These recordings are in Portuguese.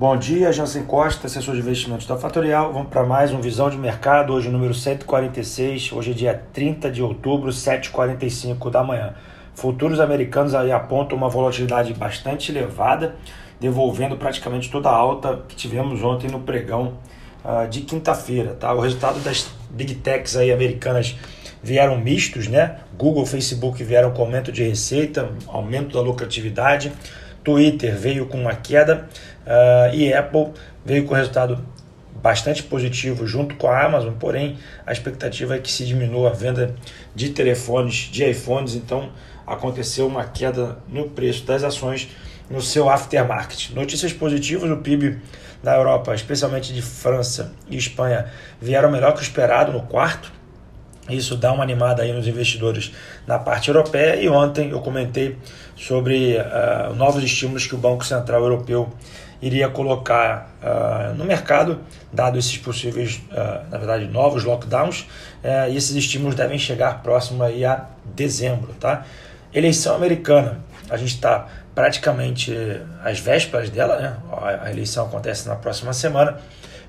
Bom dia, Jansen Costa, assessor de investimentos da Fatorial. Vamos para mais um Visão de Mercado, hoje número 146, hoje é dia 30 de outubro, 7h45 da manhã. Futuros americanos aí apontam uma volatilidade bastante elevada, devolvendo praticamente toda a alta que tivemos ontem no pregão uh, de quinta-feira. Tá? O resultado das big techs aí americanas vieram mistos, né? Google, Facebook vieram com aumento de receita, aumento da lucratividade. Twitter veio com uma queda uh, e Apple veio com resultado bastante positivo junto com a Amazon, porém a expectativa é que se diminua a venda de telefones, de iPhones, então aconteceu uma queda no preço das ações no seu aftermarket. Notícias positivas, o PIB da Europa, especialmente de França e Espanha, vieram melhor que o esperado no quarto, isso dá uma animada aí nos investidores na parte europeia. E ontem eu comentei sobre uh, novos estímulos que o Banco Central Europeu iria colocar uh, no mercado, dado esses possíveis, uh, na verdade, novos lockdowns. e esses estímulos devem chegar próximo aí a dezembro. Tá? Eleição americana, a gente está praticamente às vésperas dela, né? a eleição acontece na próxima semana.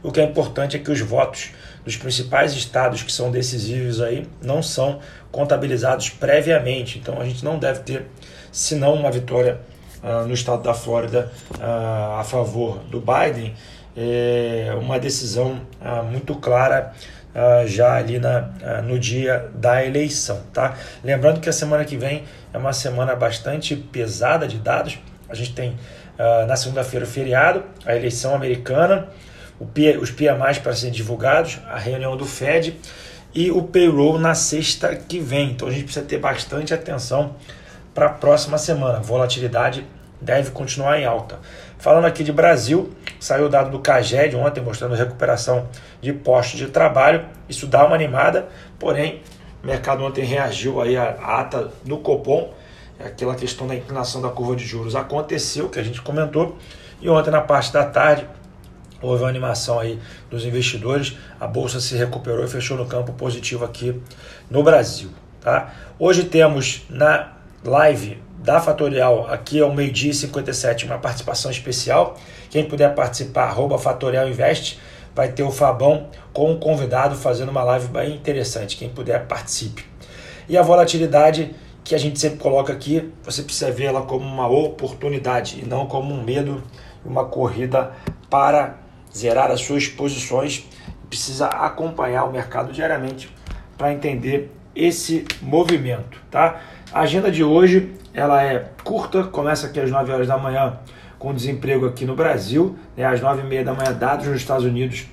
O que é importante é que os votos dos principais estados que são decisivos aí não são contabilizados previamente. Então a gente não deve ter, senão uma vitória uh, no estado da Flórida uh, a favor do Biden, é uma decisão uh, muito clara já ali na, no dia da eleição. Tá? Lembrando que a semana que vem é uma semana bastante pesada de dados. A gente tem na segunda-feira o feriado, a eleição americana os PMIs para serem divulgados, a reunião do Fed e o payroll na sexta que vem. Então a gente precisa ter bastante atenção para a próxima semana. Volatilidade deve continuar em alta. Falando aqui de Brasil, saiu o dado do CAGED ontem mostrando recuperação de postos de trabalho. Isso dá uma animada, porém o mercado ontem reagiu aí à ata do Copom, aquela questão da inclinação da curva de juros aconteceu, que a gente comentou, e ontem na parte da tarde houve uma animação aí dos investidores, a bolsa se recuperou e fechou no campo positivo aqui no Brasil. Tá? Hoje temos na live da Fatorial, aqui ao meio-dia e 57, uma participação especial. Quem puder participar, arroba Fatorial Invest, vai ter o Fabão com um convidado fazendo uma live bem interessante. Quem puder, participe. E a volatilidade que a gente sempre coloca aqui, você precisa ver ela como uma oportunidade e não como um medo, uma corrida para zerar as suas posições, precisa acompanhar o mercado diariamente para entender esse movimento, tá? A agenda de hoje, ela é curta, começa aqui às 9 horas da manhã com desemprego aqui no Brasil, né? às 9 e meia da manhã dados nos Estados Unidos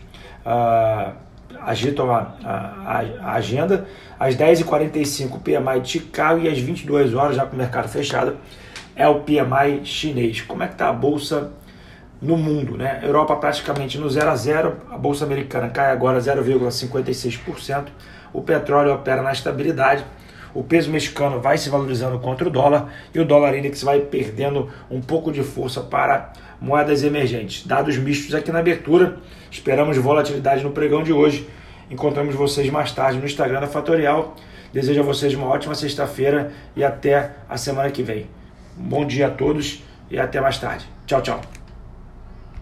uh, agitam a, a, a, agenda, às 10h45 o PMI de Chicago e às 22 horas, já com o mercado fechado, é o PMI chinês. Como é que está a Bolsa no mundo. Né? Europa praticamente no 0 a 0, a bolsa americana cai agora 0,56%, o petróleo opera na estabilidade, o peso mexicano vai se valorizando contra o dólar e o dólar index vai perdendo um pouco de força para moedas emergentes. Dados mistos aqui na abertura, esperamos volatilidade no pregão de hoje. Encontramos vocês mais tarde no Instagram da Fatorial. Desejo a vocês uma ótima sexta-feira e até a semana que vem. Bom dia a todos e até mais tarde. Tchau, tchau.